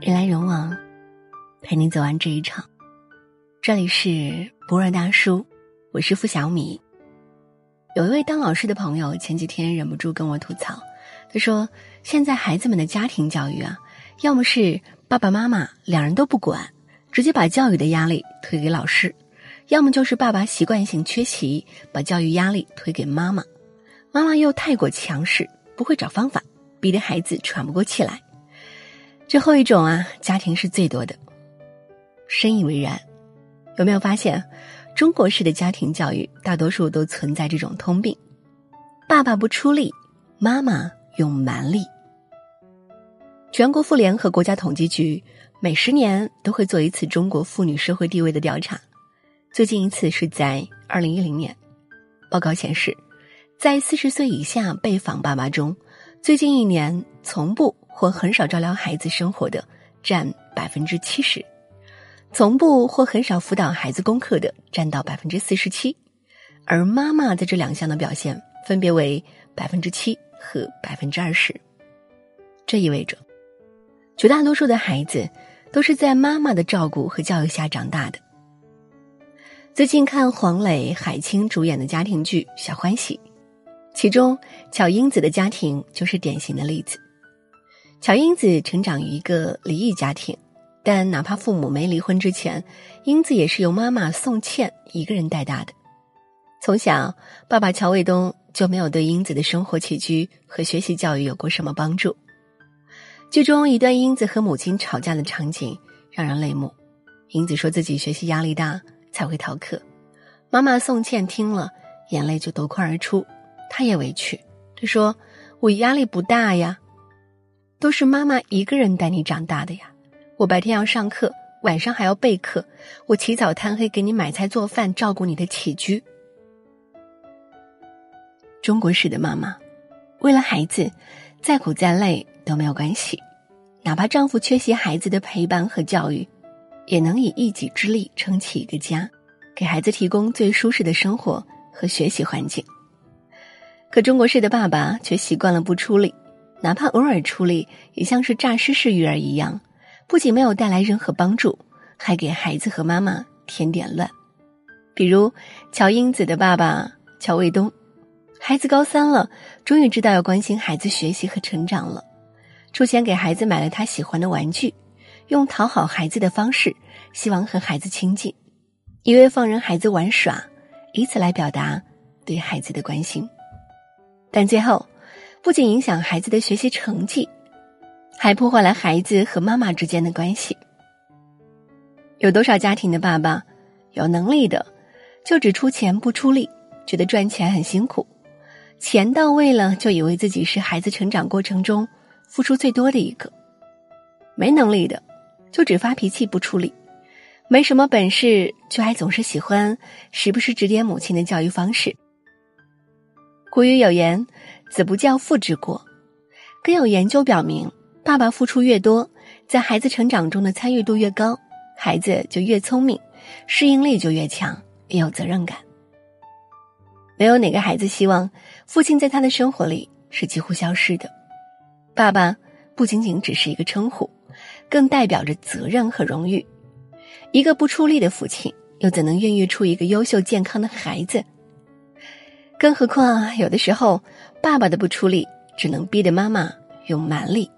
人来人往，陪你走完这一场。这里是博尔大叔，我是付小米。有一位当老师的朋友前几天忍不住跟我吐槽，他说：“现在孩子们的家庭教育啊，要么是爸爸妈妈两人都不管，直接把教育的压力推给老师；要么就是爸爸习惯性缺席，把教育压力推给妈妈，妈妈又太过强势，不会找方法，逼得孩子喘不过气来。”最后一种啊，家庭是最多的，深以为然。有没有发现，中国式的家庭教育大多数都存在这种通病：爸爸不出力，妈妈用蛮力。全国妇联和国家统计局每十年都会做一次中国妇女社会地位的调查，最近一次是在二零一零年。报告显示，在四十岁以下被访爸爸中，最近一年从不。或很少照料孩子生活的占百分之七十，从不或很少辅导孩子功课的占到百分之四十七，而妈妈在这两项的表现分别为百分之七和百分之二十。这意味着，绝大多数的孩子都是在妈妈的照顾和教育下长大的。最近看黄磊、海清主演的家庭剧《小欢喜》，其中巧英子的家庭就是典型的例子。乔英子成长于一个离异家庭，但哪怕父母没离婚之前，英子也是由妈妈宋茜一个人带大的。从小，爸爸乔卫东就没有对英子的生活起居和学习教育有过什么帮助。剧中一段英子和母亲吵架的场景让人泪目。英子说自己学习压力大才会逃课，妈妈宋茜听了眼泪就夺眶而出，她也委屈，她说：“我压力不大呀。”都是妈妈一个人带你长大的呀，我白天要上课，晚上还要备课，我起早贪黑给你买菜做饭，照顾你的起居。中国式的妈妈，为了孩子，再苦再累都没有关系，哪怕丈夫缺席孩子的陪伴和教育，也能以一己之力撑起一个家，给孩子提供最舒适的生活和学习环境。可中国式的爸爸却习惯了不出力。哪怕偶尔出力，也像是诈尸式育儿一样，不仅没有带来任何帮助，还给孩子和妈妈添点乱。比如乔英子的爸爸乔卫东，孩子高三了，终于知道要关心孩子学习和成长了，出钱给孩子买了他喜欢的玩具，用讨好孩子的方式，希望和孩子亲近，一味放任孩子玩耍，以此来表达对孩子的关心，但最后。不仅影响孩子的学习成绩，还破坏了孩子和妈妈之间的关系。有多少家庭的爸爸，有能力的就只出钱不出力，觉得赚钱很辛苦，钱到位了就以为自己是孩子成长过程中付出最多的一个；没能力的就只发脾气不出力，没什么本事却还总是喜欢时不时指点母亲的教育方式。古语有言。子不教，父之过。更有研究表明，爸爸付出越多，在孩子成长中的参与度越高，孩子就越聪明，适应力就越强，也有责任感。没有哪个孩子希望父亲在他的生活里是几乎消失的。爸爸不仅仅只是一个称呼，更代表着责任和荣誉。一个不出力的父亲，又怎能孕育出一个优秀健康的孩子？更何况，有的时候，爸爸的不出力，只能逼得妈妈用蛮力。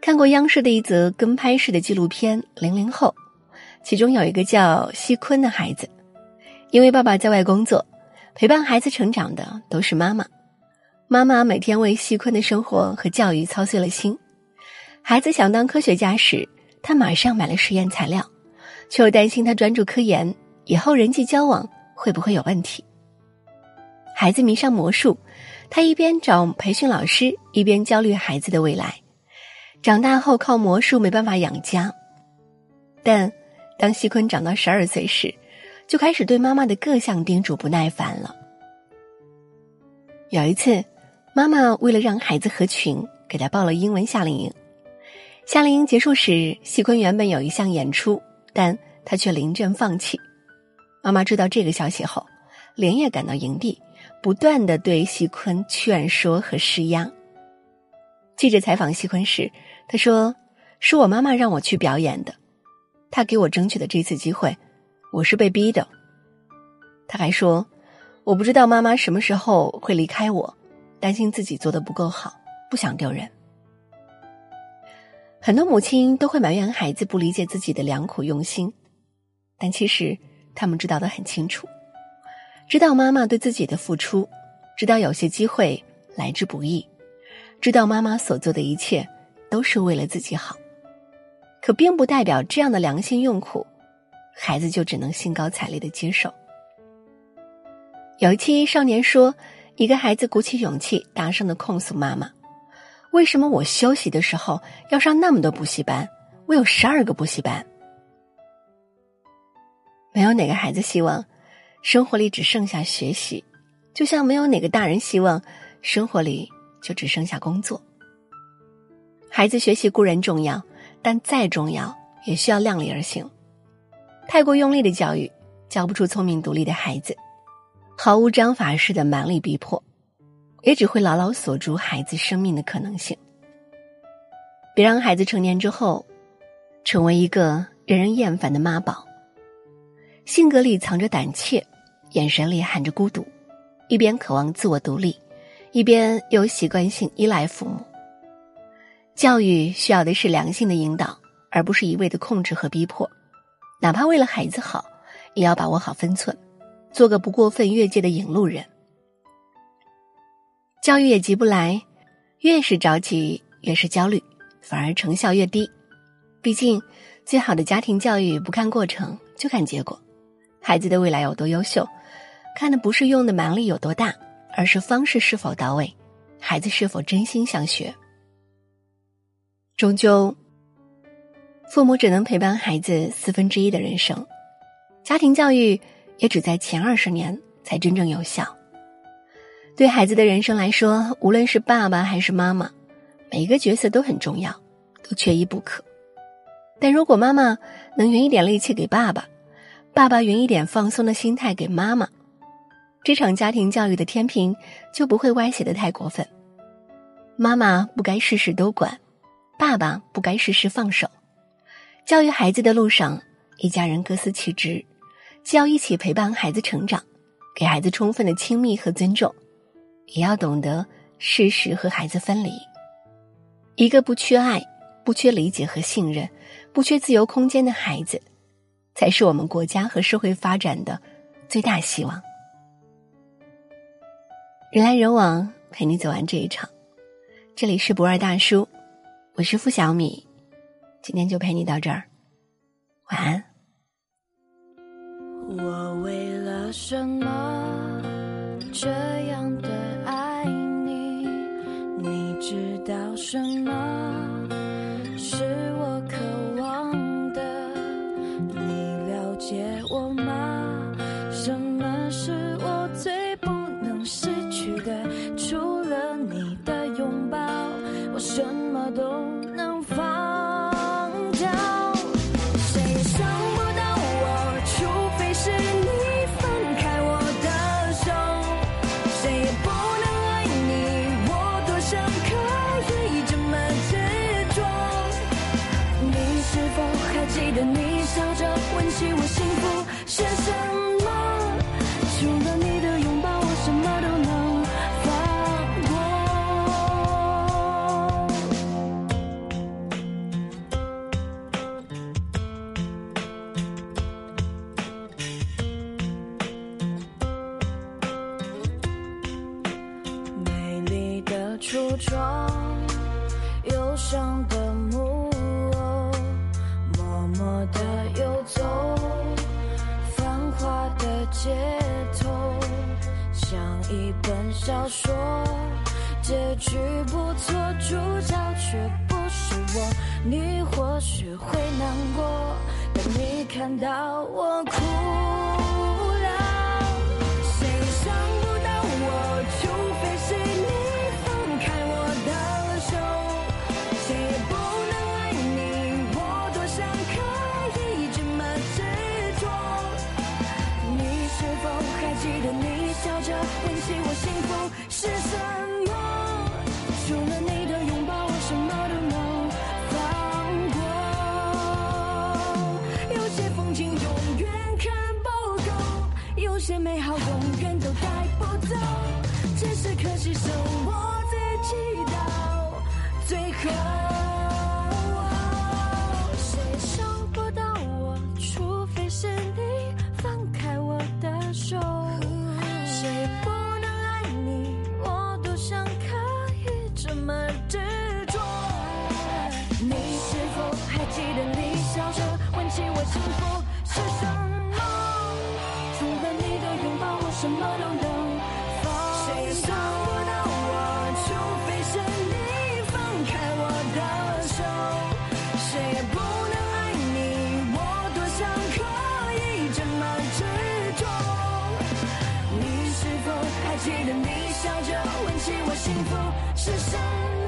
看过央视的一则跟拍式的纪录片《零零后》，其中有一个叫西坤的孩子，因为爸爸在外工作，陪伴孩子成长的都是妈妈。妈妈每天为西坤的生活和教育操碎了心。孩子想当科学家时，他马上买了实验材料，却又担心他专注科研以后人际交往会不会有问题。孩子迷上魔术，他一边找培训老师，一边焦虑孩子的未来。长大后靠魔术没办法养家，但当西坤长到十二岁时，就开始对妈妈的各项叮嘱不耐烦了。有一次，妈妈为了让孩子合群，给他报了英文夏令营。夏令营结束时，西坤原本有一项演出，但他却临阵放弃。妈妈知道这个消息后，连夜赶到营地。不断的对西坤劝说和施压，记者采访锡坤时，他说：“是我妈妈让我去表演的，她给我争取的这次机会，我是被逼的。”他还说：“我不知道妈妈什么时候会离开我，担心自己做的不够好，不想丢人。”很多母亲都会埋怨孩子不理解自己的良苦用心，但其实他们知道的很清楚，知道妈妈对自己的付出，知道有些机会来之不易，知道妈妈所做的一切都是为了自己好，可并不代表这样的良心用苦，孩子就只能兴高采烈的接受。有一期少年说，一个孩子鼓起勇气，大声的控诉妈妈。为什么我休息的时候要上那么多补习班？我有十二个补习班。没有哪个孩子希望生活里只剩下学习，就像没有哪个大人希望生活里就只剩下工作。孩子学习固然重要，但再重要也需要量力而行。太过用力的教育，教不出聪明独立的孩子；毫无章法式的蛮力逼迫。也只会牢牢锁住孩子生命的可能性。别让孩子成年之后，成为一个人人厌烦的妈宝。性格里藏着胆怯，眼神里含着孤独，一边渴望自我独立，一边又习惯性依赖父母。教育需要的是良性的引导，而不是一味的控制和逼迫。哪怕为了孩子好，也要把握好分寸，做个不过分越界的引路人。教育也急不来，越是着急越是焦虑，反而成效越低。毕竟，最好的家庭教育不看过程就看结果。孩子的未来有多优秀，看的不是用的蛮力有多大，而是方式是否到位，孩子是否真心想学。终究，父母只能陪伴孩子四分之一的人生，家庭教育也只在前二十年才真正有效。对孩子的人生来说，无论是爸爸还是妈妈，每一个角色都很重要，都缺一不可。但如果妈妈能匀一点力气给爸爸，爸爸匀一点放松的心态给妈妈，这场家庭教育的天平就不会歪斜的太过分。妈妈不该事事都管，爸爸不该事事放手。教育孩子的路上，一家人各司其职，既要一起陪伴孩子成长，给孩子充分的亲密和尊重。也要懂得适时和孩子分离。一个不缺爱、不缺理解和信任、不缺自由空间的孩子，才是我们国家和社会发展的最大希望。人来人往，陪你走完这一场。这里是不二大叔，我是付小米，今天就陪你到这儿，晚安。我为了什么这样的爱你？你知道？什么记得你笑着问起我幸福是什么除了你的拥抱我什么都能放过美丽的橱窗。一本小说结局不错，主角却不是我。你或许会难过，当你看到我哭。这美好永远都带不走，只是可惜剩我自己到最后。谁伤不到我，除非是你放开我的手。谁不能爱你，我多想可以这么执着。你是否还记得你笑着问起我幸福是什么？给我幸福是什么？